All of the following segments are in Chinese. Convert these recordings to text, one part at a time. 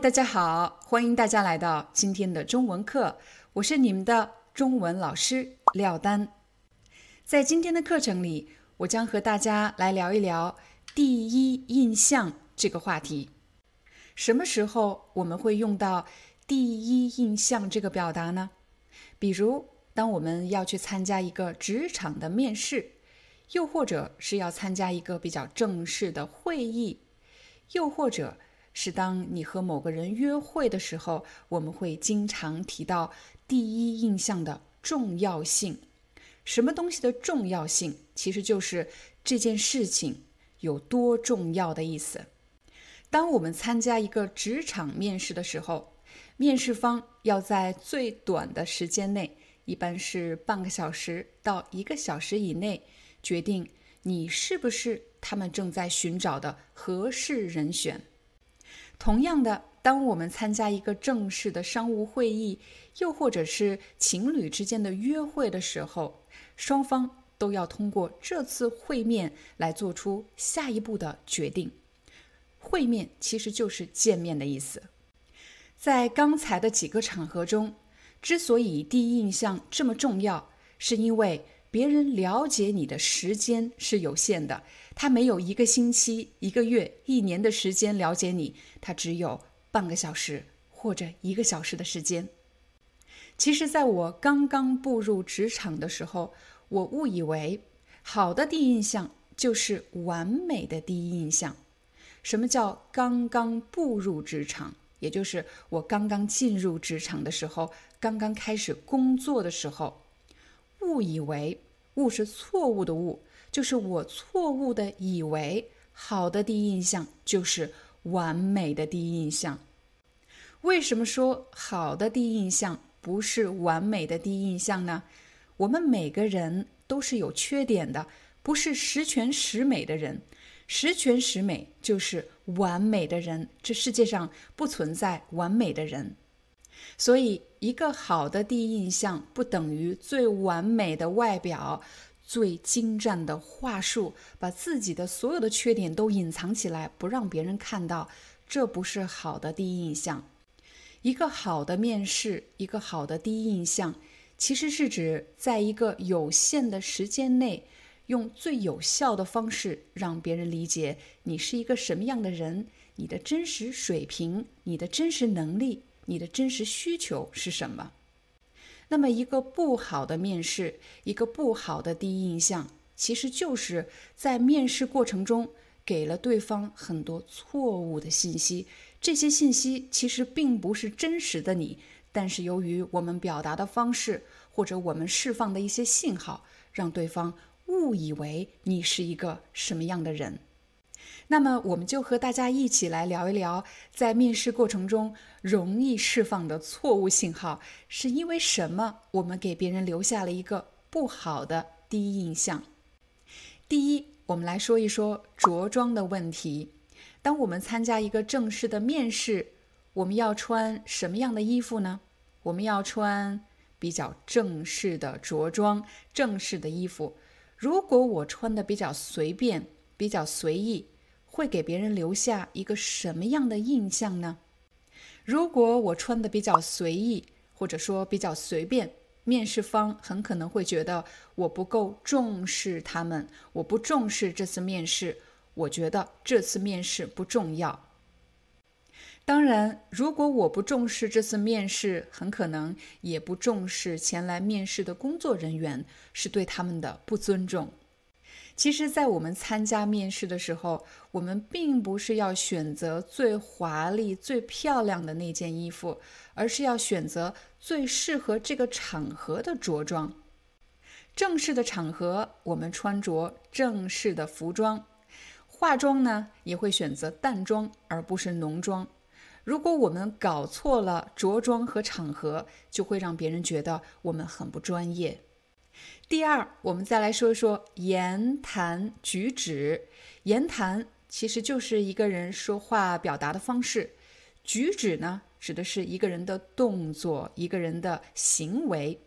大家好，欢迎大家来到今天的中文课，我是你们的中文老师廖丹。在今天的课程里，我将和大家来聊一聊第一印象这个话题。什么时候我们会用到第一印象这个表达呢？比如，当我们要去参加一个职场的面试，又或者是要参加一个比较正式的会议，又或者。是当你和某个人约会的时候，我们会经常提到第一印象的重要性。什么东西的重要性，其实就是这件事情有多重要的意思。当我们参加一个职场面试的时候，面试方要在最短的时间内，一般是半个小时到一个小时以内，决定你是不是他们正在寻找的合适人选。同样的，当我们参加一个正式的商务会议，又或者是情侣之间的约会的时候，双方都要通过这次会面来做出下一步的决定。会面其实就是见面的意思。在刚才的几个场合中，之所以第一印象这么重要，是因为。别人了解你的时间是有限的，他没有一个星期、一个月、一年的时间了解你，他只有半个小时或者一个小时的时间。其实，在我刚刚步入职场的时候，我误以为好的第一印象就是完美的第一印象。什么叫刚刚步入职场？也就是我刚刚进入职场的时候，刚刚开始工作的时候。误以为，误是错误的误，就是我错误的以为好的第一印象就是完美的第一印象。为什么说好的第一印象不是完美的第一印象呢？我们每个人都是有缺点的，不是十全十美的人。十全十美就是完美的人，这世界上不存在完美的人。所以，一个好的第一印象不等于最完美的外表、最精湛的话术，把自己的所有的缺点都隐藏起来，不让别人看到，这不是好的第一印象。一个好的面试，一个好的第一印象，其实是指在一个有限的时间内，用最有效的方式让别人理解你是一个什么样的人，你的真实水平，你的真实能力。你的真实需求是什么？那么，一个不好的面试，一个不好的第一印象，其实就是在面试过程中给了对方很多错误的信息。这些信息其实并不是真实的你，但是由于我们表达的方式或者我们释放的一些信号，让对方误以为你是一个什么样的人。那么，我们就和大家一起来聊一聊，在面试过程中容易释放的错误信号是因为什么？我们给别人留下了一个不好的第一印象。第一，我们来说一说着装的问题。当我们参加一个正式的面试，我们要穿什么样的衣服呢？我们要穿比较正式的着装，正式的衣服。如果我穿的比较随便，比较随意。会给别人留下一个什么样的印象呢？如果我穿的比较随意，或者说比较随便，面试方很可能会觉得我不够重视他们，我不重视这次面试，我觉得这次面试不重要。当然，如果我不重视这次面试，很可能也不重视前来面试的工作人员，是对他们的不尊重。其实，在我们参加面试的时候，我们并不是要选择最华丽、最漂亮的那件衣服，而是要选择最适合这个场合的着装。正式的场合，我们穿着正式的服装；化妆呢，也会选择淡妆而不是浓妆。如果我们搞错了着装和场合，就会让别人觉得我们很不专业。第二，我们再来说说言谈举止。言谈其实就是一个人说话表达的方式，举止呢，指的是一个人的动作、一个人的行为。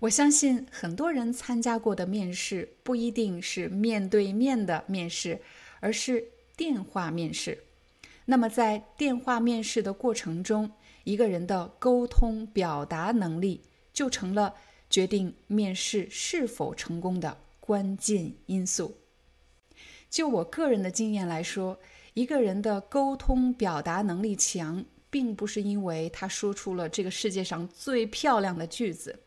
我相信很多人参加过的面试不一定是面对面的面试，而是电话面试。那么在电话面试的过程中，一个人的沟通表达能力就成了。决定面试是否成功的关键因素。就我个人的经验来说，一个人的沟通表达能力强，并不是因为他说出了这个世界上最漂亮的句子，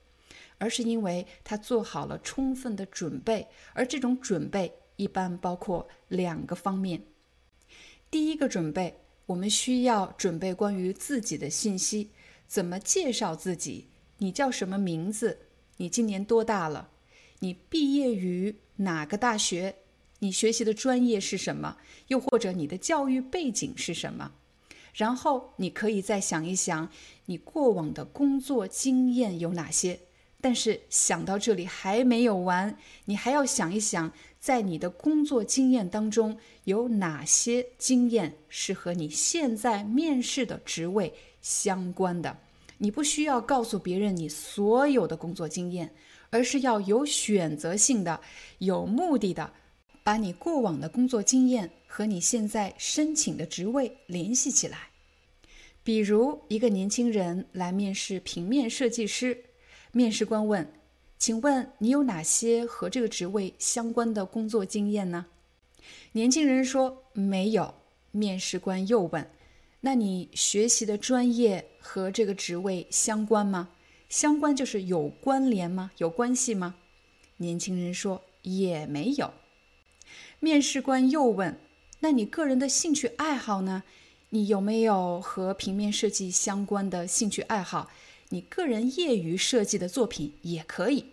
而是因为他做好了充分的准备。而这种准备一般包括两个方面：第一个准备，我们需要准备关于自己的信息，怎么介绍自己，你叫什么名字？你今年多大了？你毕业于哪个大学？你学习的专业是什么？又或者你的教育背景是什么？然后你可以再想一想，你过往的工作经验有哪些？但是想到这里还没有完，你还要想一想，在你的工作经验当中有哪些经验是和你现在面试的职位相关的。你不需要告诉别人你所有的工作经验，而是要有选择性的、有目的的，把你过往的工作经验和你现在申请的职位联系起来。比如，一个年轻人来面试平面设计师，面试官问：“请问你有哪些和这个职位相关的工作经验呢？”年轻人说：“没有。”面试官又问。那你学习的专业和这个职位相关吗？相关就是有关联吗？有关系吗？年轻人说也没有。面试官又问：“那你个人的兴趣爱好呢？你有没有和平面设计相关的兴趣爱好？你个人业余设计的作品也可以。”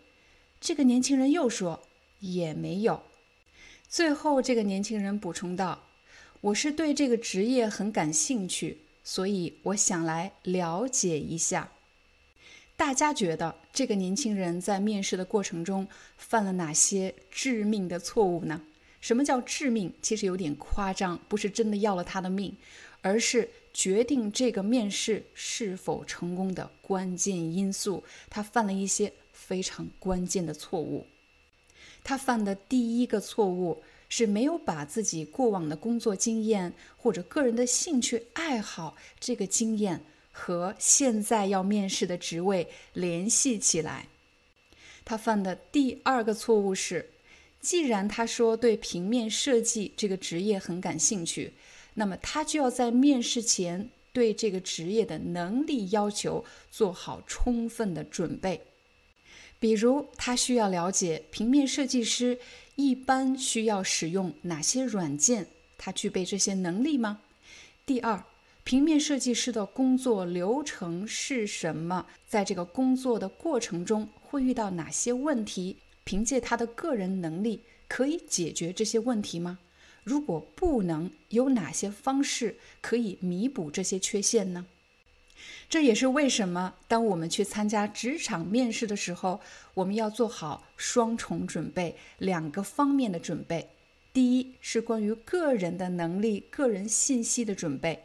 这个年轻人又说也没有。最后，这个年轻人补充道。我是对这个职业很感兴趣，所以我想来了解一下。大家觉得这个年轻人在面试的过程中犯了哪些致命的错误呢？什么叫致命？其实有点夸张，不是真的要了他的命，而是决定这个面试是否成功的关键因素。他犯了一些非常关键的错误。他犯的第一个错误。是没有把自己过往的工作经验或者个人的兴趣爱好这个经验和现在要面试的职位联系起来。他犯的第二个错误是，既然他说对平面设计这个职业很感兴趣，那么他就要在面试前对这个职业的能力要求做好充分的准备。比如，他需要了解平面设计师。一般需要使用哪些软件？他具备这些能力吗？第二，平面设计师的工作流程是什么？在这个工作的过程中会遇到哪些问题？凭借他的个人能力可以解决这些问题吗？如果不能，有哪些方式可以弥补这些缺陷呢？这也是为什么，当我们去参加职场面试的时候，我们要做好双重准备，两个方面的准备。第一是关于个人的能力、个人信息的准备；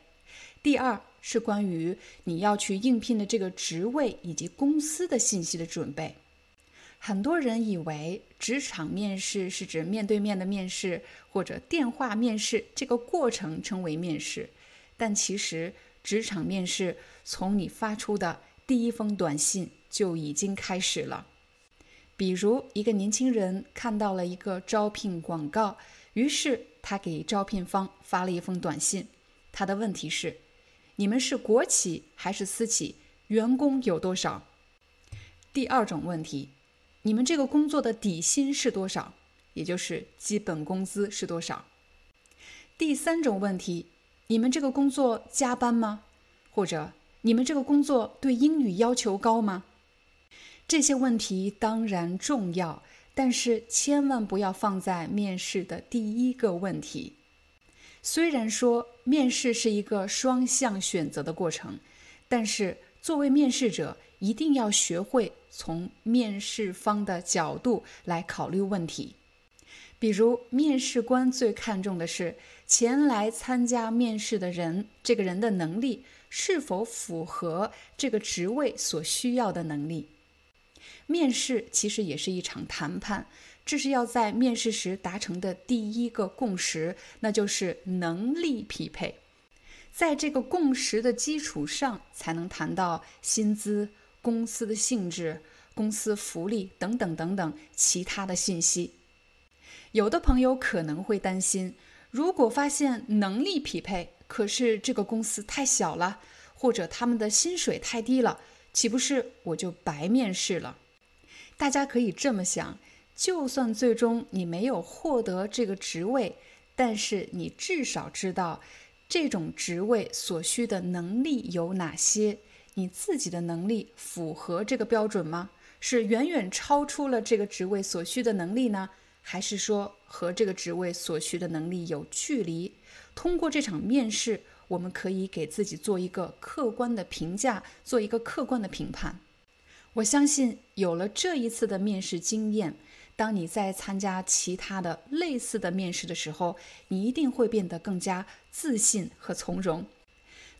第二是关于你要去应聘的这个职位以及公司的信息的准备。很多人以为职场面试是指面对面的面试，或者电话面试，这个过程称为面试，但其实。职场面试从你发出的第一封短信就已经开始了。比如，一个年轻人看到了一个招聘广告，于是他给招聘方发了一封短信。他的问题是：你们是国企还是私企？员工有多少？第二种问题：你们这个工作的底薪是多少？也就是基本工资是多少。第三种问题，你们这个工作加班吗？或者你们这个工作对英语要求高吗？这些问题当然重要，但是千万不要放在面试的第一个问题。虽然说面试是一个双向选择的过程，但是作为面试者，一定要学会从面试方的角度来考虑问题。比如，面试官最看重的是前来参加面试的人，这个人的能力是否符合这个职位所需要的能力。面试其实也是一场谈判，这是要在面试时达成的第一个共识，那就是能力匹配。在这个共识的基础上，才能谈到薪资、公司的性质、公司福利等等等等其他的信息。有的朋友可能会担心，如果发现能力匹配，可是这个公司太小了，或者他们的薪水太低了，岂不是我就白面试了？大家可以这么想：就算最终你没有获得这个职位，但是你至少知道这种职位所需的能力有哪些，你自己的能力符合这个标准吗？是远远超出了这个职位所需的能力呢？还是说和这个职位所需的能力有距离？通过这场面试，我们可以给自己做一个客观的评价，做一个客观的评判。我相信有了这一次的面试经验，当你在参加其他的类似的面试的时候，你一定会变得更加自信和从容。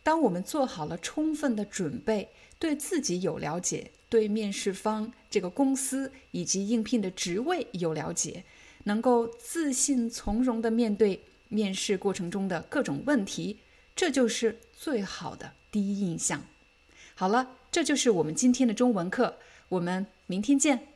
当我们做好了充分的准备，对自己有了解，对面试方这个公司以及应聘的职位有了解。能够自信从容地面对面试过程中的各种问题，这就是最好的第一印象。好了，这就是我们今天的中文课，我们明天见。